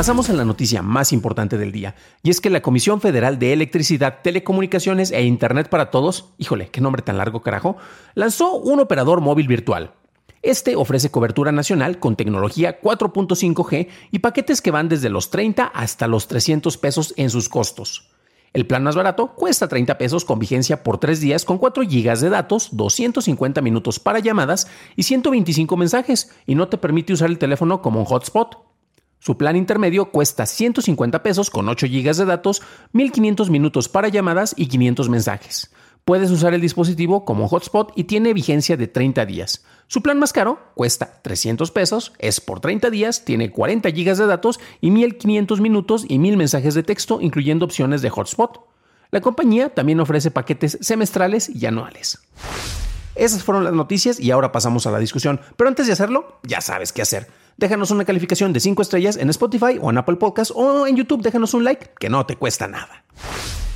Pasamos a la noticia más importante del día, y es que la Comisión Federal de Electricidad, Telecomunicaciones e Internet para Todos, híjole, qué nombre tan largo carajo, lanzó un operador móvil virtual. Este ofrece cobertura nacional con tecnología 4.5G y paquetes que van desde los 30 hasta los 300 pesos en sus costos. El plan más barato cuesta 30 pesos con vigencia por 3 días con 4 GB de datos, 250 minutos para llamadas y 125 mensajes y no te permite usar el teléfono como un hotspot. Su plan intermedio cuesta 150 pesos con 8 GB de datos, 1500 minutos para llamadas y 500 mensajes. Puedes usar el dispositivo como hotspot y tiene vigencia de 30 días. Su plan más caro cuesta 300 pesos, es por 30 días, tiene 40 GB de datos y 1500 minutos y 1000 mensajes de texto, incluyendo opciones de hotspot. La compañía también ofrece paquetes semestrales y anuales. Esas fueron las noticias y ahora pasamos a la discusión. Pero antes de hacerlo, ya sabes qué hacer. Déjanos una calificación de 5 estrellas en Spotify o en Apple Podcast o en YouTube. Déjanos un like, que no te cuesta nada.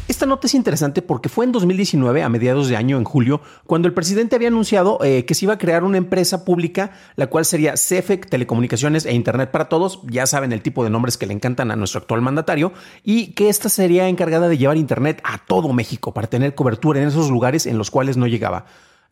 Esta nota es interesante porque fue en 2019, a mediados de año, en julio, cuando el presidente había anunciado eh, que se iba a crear una empresa pública, la cual sería CEFEC Telecomunicaciones e Internet para Todos, ya saben el tipo de nombres que le encantan a nuestro actual mandatario, y que esta sería encargada de llevar Internet a todo México para tener cobertura en esos lugares en los cuales no llegaba.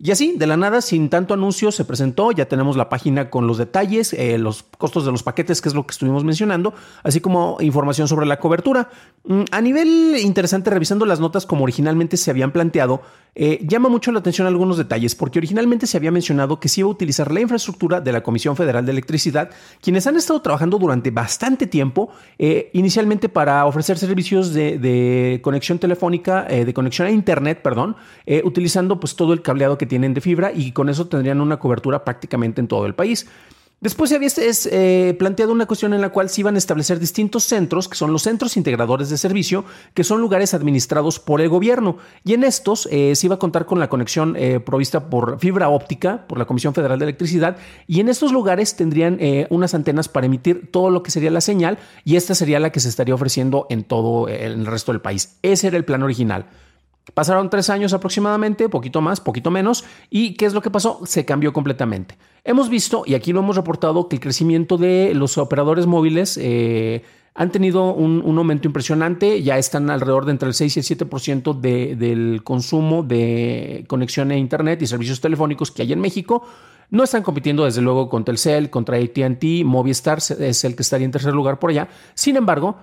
Y así, de la nada, sin tanto anuncio, se presentó. Ya tenemos la página con los detalles, eh, los costos de los paquetes, que es lo que estuvimos mencionando, así como información sobre la cobertura. Mm, a nivel interesante, revisando las notas como originalmente se habían planteado, eh, llama mucho la atención algunos detalles, porque originalmente se había mencionado que se iba a utilizar la infraestructura de la Comisión Federal de Electricidad, quienes han estado trabajando durante bastante tiempo, eh, inicialmente para ofrecer servicios de, conexión telefónica, de conexión a Internet, perdón, utilizando pues todo el cableado que tienen de fibra y con eso tendrían una cobertura prácticamente en todo el país. Después se había eh, planteado una cuestión en la cual se iban a establecer distintos centros, que son los centros integradores de servicio, que son lugares administrados por el gobierno. Y en estos eh, se iba a contar con la conexión eh, provista por fibra óptica, por la Comisión Federal de Electricidad. Y en estos lugares tendrían unas antenas para emitir todo lo que sería la señal, y esta sería la que se estaría ofreciendo en todo el resto del país. Ese era el plan original. Pasaron tres años aproximadamente, poquito más, poquito menos, y ¿qué es lo que pasó? Se cambió completamente. Hemos visto, y aquí lo hemos reportado, que el crecimiento de los operadores móviles eh, han tenido un, aumento impresionante, ya están alrededor de entre el 6 y el 7% de, del consumo de conexión a Internet y servicios telefónicos que hay en México. No están compitiendo desde luego contra Telcel, contra ATT, Movistar es el que estaría en tercer lugar por allá. Sin embargo,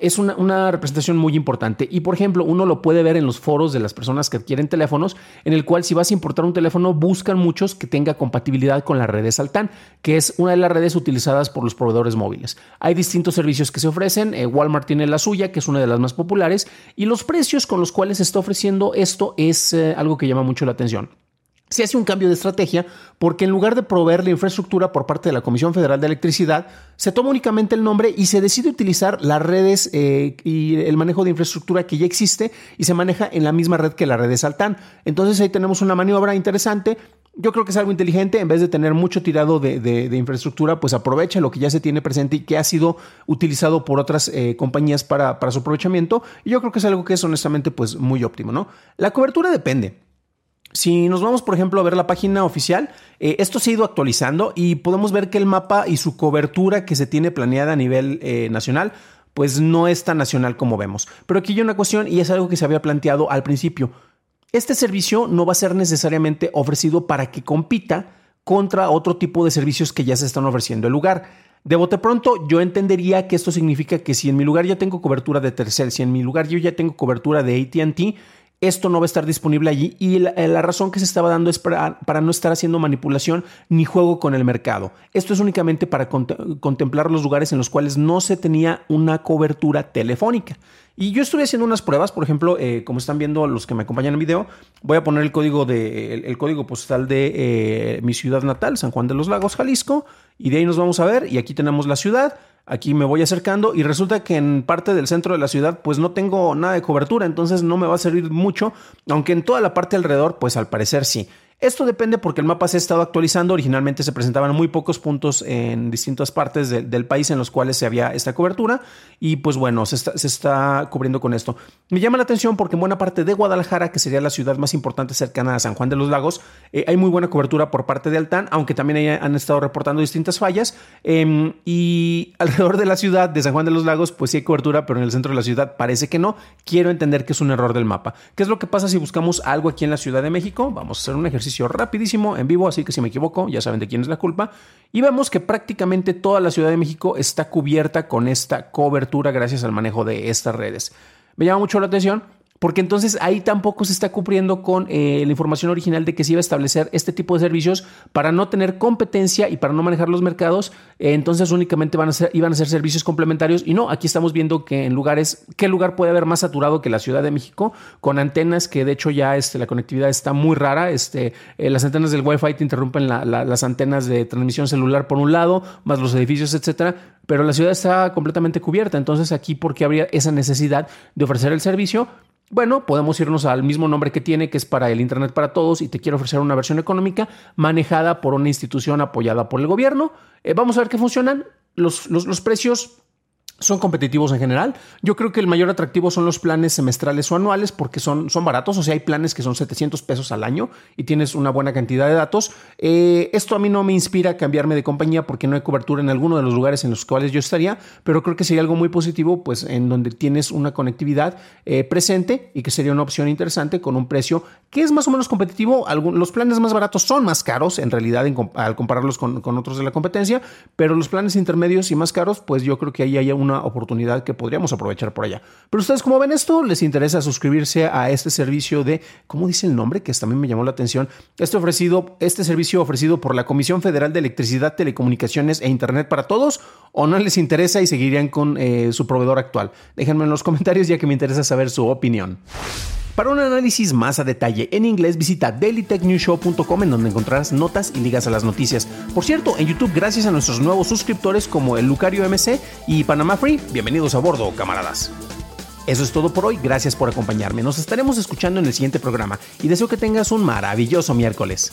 es una, representación muy importante. Y por ejemplo, uno lo puede ver en los foros de las personas que adquieren teléfonos, en el cual si vas a importar un teléfono, buscan muchos que tenga compatibilidad con las redes Altan, que es una de las redes utilizadas por los proveedores móviles. Hay distintos servicios que se ofrecen, eh, Walmart tiene la suya, que es una de las más populares, y los precios con los cuales se está ofreciendo esto es eh, algo que llama mucho la atención se hace un cambio de estrategia porque en lugar de proveer la infraestructura por parte de la Comisión Federal de Electricidad, se toma únicamente el nombre y se decide utilizar las redes eh, y el manejo de infraestructura que ya existe y se maneja en la misma red que la red de Saltán. Entonces ahí tenemos una maniobra interesante. Yo creo que es algo inteligente, en vez de tener mucho tirado de, infraestructura, pues aprovecha lo que ya se tiene presente y que ha sido utilizado por otras eh, compañías para, para su aprovechamiento. Y yo creo que es algo que es honestamente pues muy óptimo, ¿no? La cobertura depende. Si nos vamos, por ejemplo, a ver la página oficial, eh, esto se ha ido actualizando y podemos ver que el mapa y su cobertura que se tiene planeada a nivel eh, nacional, pues no es tan nacional como vemos. Pero aquí hay una cuestión y es algo que se había planteado al principio. Este servicio no va a ser necesariamente ofrecido para que compita contra otro tipo de servicios que ya se están ofreciendo el lugar. De bote pronto, yo entendería que esto significa que si en mi lugar ya tengo cobertura de Tercel, si en mi lugar yo ya tengo cobertura de ATT, esto no va a estar disponible allí y la, razón que se estaba dando es para, no estar haciendo manipulación ni juego con el mercado. Esto es únicamente para contemplar los lugares en los cuales no se tenía una cobertura telefónica. Y yo estuve haciendo unas pruebas, por ejemplo, eh, como están viendo los que me acompañan en el video, voy a poner el código, de, el, código postal de eh, mi ciudad natal, San Juan de los Lagos, Jalisco, y de ahí nos vamos a ver, y aquí tenemos la ciudad. Aquí me voy acercando y resulta que en parte del centro de la ciudad pues no tengo nada de cobertura, entonces no me va a servir mucho, aunque en toda la parte alrededor pues al parecer sí. Esto depende porque el mapa se ha estado actualizando. Originalmente se presentaban muy pocos puntos en distintas partes del país en los cuales se había esta cobertura y pues bueno, se está, cubriendo con esto. Me llama la atención porque en buena parte de Guadalajara, que sería la ciudad más importante cercana a San Juan de los Lagos, eh, hay muy buena cobertura por parte de Altán, aunque también han estado reportando distintas fallas. Em, y alrededor de la ciudad de San Juan de los Lagos, pues sí hay cobertura, pero en el centro de la ciudad parece que no. Quiero entender que es un error del mapa. ¿Qué es lo que pasa si buscamos algo aquí en la Ciudad de México? Vamos a hacer un ejercicio rapidísimo en vivo, así que si me equivoco, ya saben de quién es la culpa. Y vemos que prácticamente toda la Ciudad de México está cubierta con esta cobertura gracias al manejo de estas redes. Me llama mucho la atención porque entonces ahí tampoco se está cumpliendo con eh, la información original de que se iba a establecer este tipo de servicios para no tener competencia y para no manejar los mercados, eh, entonces únicamente iban a ser servicios complementarios y no, aquí estamos viendo que en lugares, ¿qué lugar puede haber más saturado que la Ciudad de México? Con antenas que de hecho ya este, la conectividad está muy rara, este, eh, las antenas del Wi-Fi te interrumpen las antenas de transmisión celular por un lado, más los edificios, etcétera, pero la ciudad está completamente cubierta, entonces aquí, ¿por qué habría esa necesidad de ofrecer el servicio? Bueno, podemos irnos al mismo nombre que tiene, que es para el Internet para Todos, y te quiero ofrecer una versión económica manejada por una institución apoyada por el gobierno. Eh, vamos a ver qué funcionan. Los, los, los precios son competitivos en general. Yo creo que el mayor atractivo son los planes semestrales o anuales porque son, son baratos. O sea, hay planes que son 700 pesos al año y tienes una buena cantidad de datos. Eh, esto a mí no me inspira a cambiarme de compañía porque no hay cobertura en alguno de los lugares en los cuales yo estaría, pero creo que sería algo muy positivo, pues en donde tienes una conectividad eh, presente y que sería una opción interesante con un precio que es más o menos competitivo. los planes más baratos son más caros en realidad al compararlos con, con, otros de la competencia, pero los planes intermedios y más caros, pues yo creo que ahí hay un una oportunidad que podríamos aprovechar por allá. Pero ustedes, ¿cómo ven esto? ¿Les interesa suscribirse a este servicio de, ¿cómo dice el nombre? Que también me llamó la atención. Este, ofrecido, este servicio ofrecido por la Comisión Federal de Electricidad, Telecomunicaciones e Internet para Todos, o no les interesa y seguirían con eh, su proveedor actual. Déjenme en los comentarios ya que me interesa saber su opinión. Para un análisis más a detalle en inglés, visita dailytechnewshow.com en donde encontrarás notas y ligas a las noticias. Por cierto, en YouTube, gracias a nuestros nuevos suscriptores como el Lucario MC y Panama Free, bienvenidos a bordo, camaradas. Eso es todo por hoy, gracias por acompañarme. Nos estaremos escuchando en el siguiente programa y deseo que tengas un maravilloso miércoles.